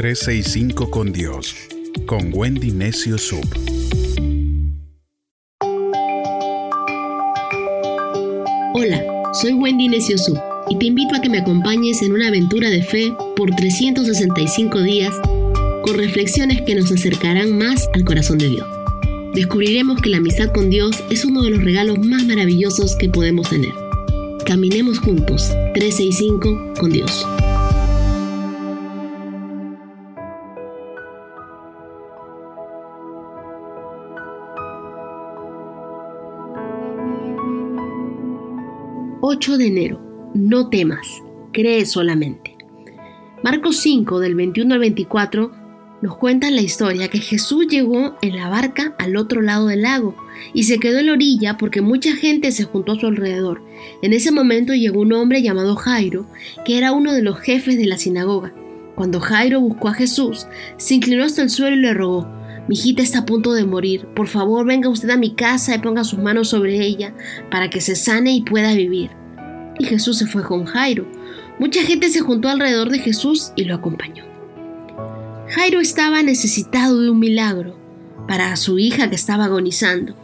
365 con Dios, con Wendy Necio Sub. Hola, soy Wendy Necio Sub y te invito a que me acompañes en una aventura de fe por 365 días con reflexiones que nos acercarán más al corazón de Dios. Descubriremos que la amistad con Dios es uno de los regalos más maravillosos que podemos tener. Caminemos juntos, 365 con Dios. ...8 de enero... ...no temas... ...cree solamente... Marcos 5 del 21 al 24 nos cuentan la historia que Jesús llegó en la barca al otro lado del lago y se quedó en la orilla porque mucha gente se juntó a su alrededor. En ese momento llegó un hombre llamado Jairo, que era uno de los jefes de la sinagoga. Cuando Jairo buscó a Jesús, se inclinó hasta el suelo y le rogó, mi hijita está a punto de morir, por favor venga usted a mi casa y ponga sus manos sobre ella para que se sane y pueda vivir. Y Jesús se fue con Jairo. Mucha gente se juntó alrededor de Jesús y lo acompañó. Jairo estaba necesitado de un milagro para su hija que estaba agonizando.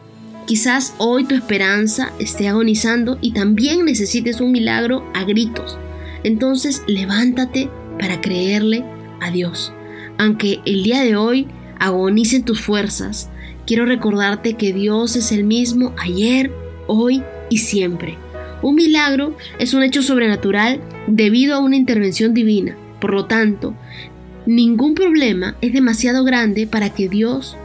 Quizás hoy tu esperanza esté agonizando y también necesites un milagro a gritos. Entonces levántate para creerle a Dios. Aunque el día de hoy agonicen tus fuerzas, quiero recordarte que Dios es el mismo ayer, hoy y siempre. Un milagro es un hecho sobrenatural debido a una intervención divina. Por lo tanto, Ningún problema es demasiado grande para que Dios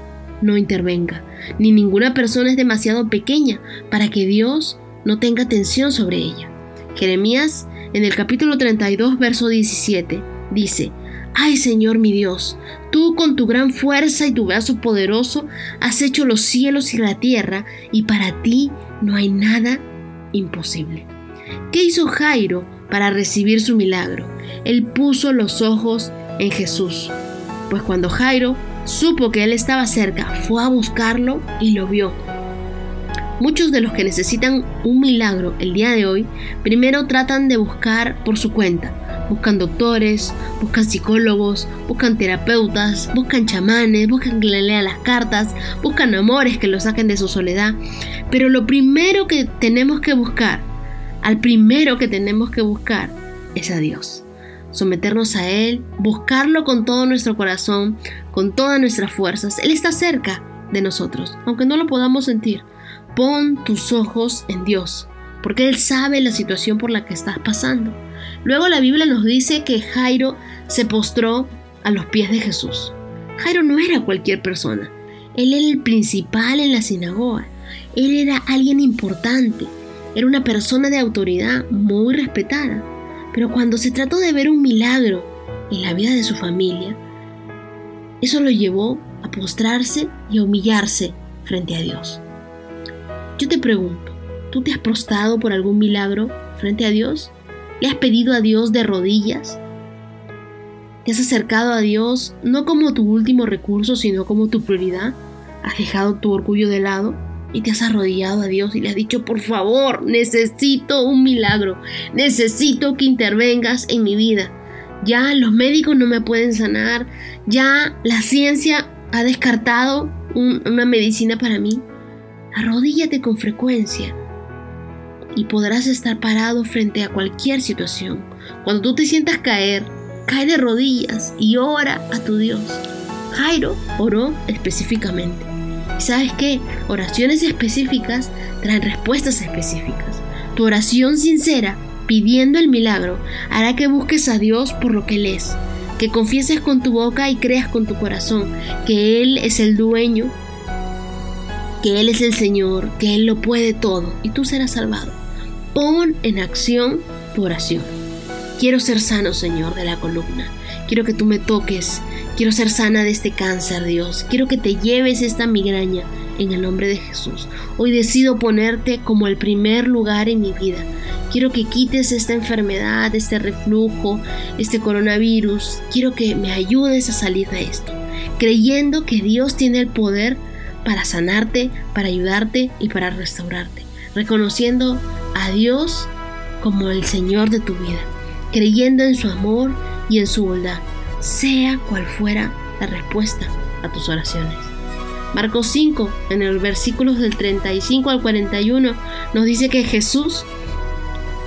no intervenga, ni ninguna persona es demasiado pequeña para que Dios no tenga atención sobre ella. Jeremías en el capítulo 32, verso 17, dice, Ay Señor mi Dios, tú con tu gran fuerza y tu brazo poderoso has hecho los cielos y la tierra, y para ti no hay nada imposible. ¿Qué hizo Jairo para recibir su milagro? Él puso los ojos en Jesús, pues cuando Jairo supo que él estaba cerca, fue a buscarlo y lo vio. Muchos de los que necesitan un milagro el día de hoy, primero tratan de buscar por su cuenta. Buscan doctores, buscan psicólogos, buscan terapeutas, buscan chamanes, buscan que le lean las cartas, buscan amores que lo saquen de su soledad. Pero lo primero que tenemos que buscar, al primero que tenemos que buscar, es a Dios someternos a Él, buscarlo con todo nuestro corazón, con todas nuestras fuerzas. Él está cerca de nosotros, aunque no lo podamos sentir. Pon tus ojos en Dios, porque Él sabe la situación por la que estás pasando. Luego la Biblia nos dice que Jairo se postró a los pies de Jesús. Jairo no era cualquier persona, él era el principal en la sinagoga, él era alguien importante, era una persona de autoridad muy respetada. Pero cuando se trató de ver un milagro en la vida de su familia, eso lo llevó a postrarse y a humillarse frente a Dios. Yo te pregunto, ¿tú te has prostrado por algún milagro frente a Dios? ¿Le has pedido a Dios de rodillas? ¿Te has acercado a Dios no como tu último recurso, sino como tu prioridad? ¿Has dejado tu orgullo de lado? y te has arrodillado a Dios y le has dicho, por favor, necesito un milagro, necesito que intervengas en mi vida. Ya los médicos no me pueden sanar, ya la ciencia ha descartado una medicina para mí. Arrodíllate con frecuencia y podrás estar parado frente a cualquier situación. Cuando tú te sientas caer, cae de rodillas y ora a tu Dios. Jairo oró específicamente. ¿Sabes qué? Oraciones específicas traen respuestas específicas. Tu oración sincera, pidiendo el milagro, hará que busques a Dios por lo que Él es, que confieses con tu boca y creas con tu corazón que Él es el dueño, que Él es el Señor, que Él lo puede todo y tú serás salvado. Pon en acción tu oración. Quiero ser sano, Señor, de la columna. Quiero que tú me toques Quiero ser sana de este cáncer, Dios. Quiero que te lleves esta migraña en el nombre de Jesús. Hoy decido ponerte como el primer lugar en mi vida. Quiero que quites esta enfermedad, este reflujo, este coronavirus. Quiero que me ayudes a salir de esto, creyendo que Dios tiene el poder para sanarte, para ayudarte y para restaurarte, reconociendo a Dios como el Señor de tu vida, creyendo en su amor y en su bondad sea cual fuera la respuesta a tus oraciones. Marcos 5, en el versículos del 35 al 41, nos dice que Jesús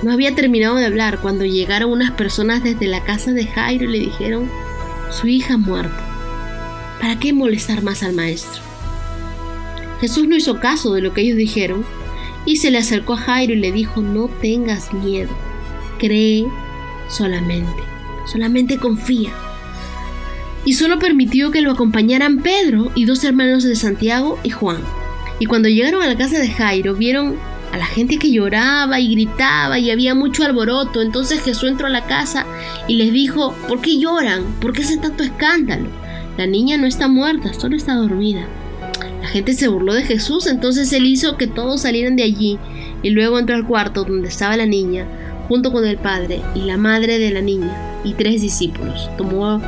no había terminado de hablar cuando llegaron unas personas desde la casa de Jairo y le dijeron, su hija ha muerto. ¿Para qué molestar más al maestro? Jesús no hizo caso de lo que ellos dijeron y se le acercó a Jairo y le dijo, no tengas miedo, cree solamente, solamente confía y solo permitió que lo acompañaran Pedro y dos hermanos de Santiago y Juan. Y cuando llegaron a la casa de Jairo, vieron a la gente que lloraba y gritaba y había mucho alboroto. Entonces Jesús entró a la casa y les dijo, ¿por qué lloran? ¿Por qué hace tanto escándalo? La niña no está muerta, solo está dormida. La gente se burló de Jesús, entonces él hizo que todos salieran de allí y luego entró al cuarto donde estaba la niña, junto con el padre y la madre de la niña y tres discípulos. Tomó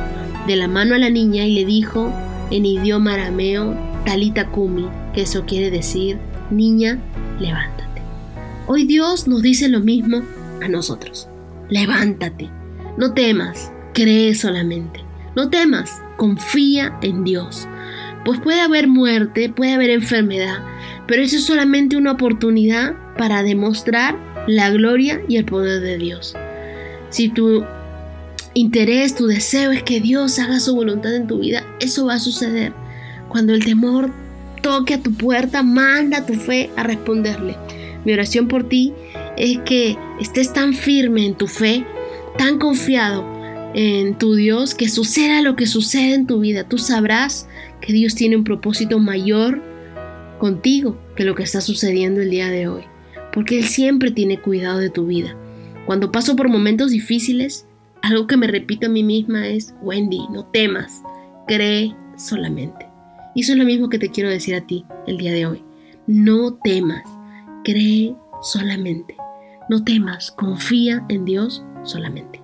de la mano a la niña y le dijo en idioma arameo Talita Kumi, que eso quiere decir, niña, levántate. Hoy Dios nos dice lo mismo a nosotros. Levántate, no temas, cree solamente. No temas, confía en Dios. Pues puede haber muerte, puede haber enfermedad, pero eso es solamente una oportunidad para demostrar la gloria y el poder de Dios. Si tú interés, tu deseo es que Dios haga su voluntad en tu vida, eso va a suceder. Cuando el temor toque a tu puerta, manda tu fe a responderle. Mi oración por ti es que estés tan firme en tu fe, tan confiado en tu Dios, que suceda lo que suceda en tu vida. Tú sabrás que Dios tiene un propósito mayor contigo que lo que está sucediendo el día de hoy. Porque Él siempre tiene cuidado de tu vida. Cuando paso por momentos difíciles, algo que me repito a mí misma es, Wendy, no temas, cree solamente. Y eso es lo mismo que te quiero decir a ti el día de hoy. No temas, cree solamente. No temas, confía en Dios solamente.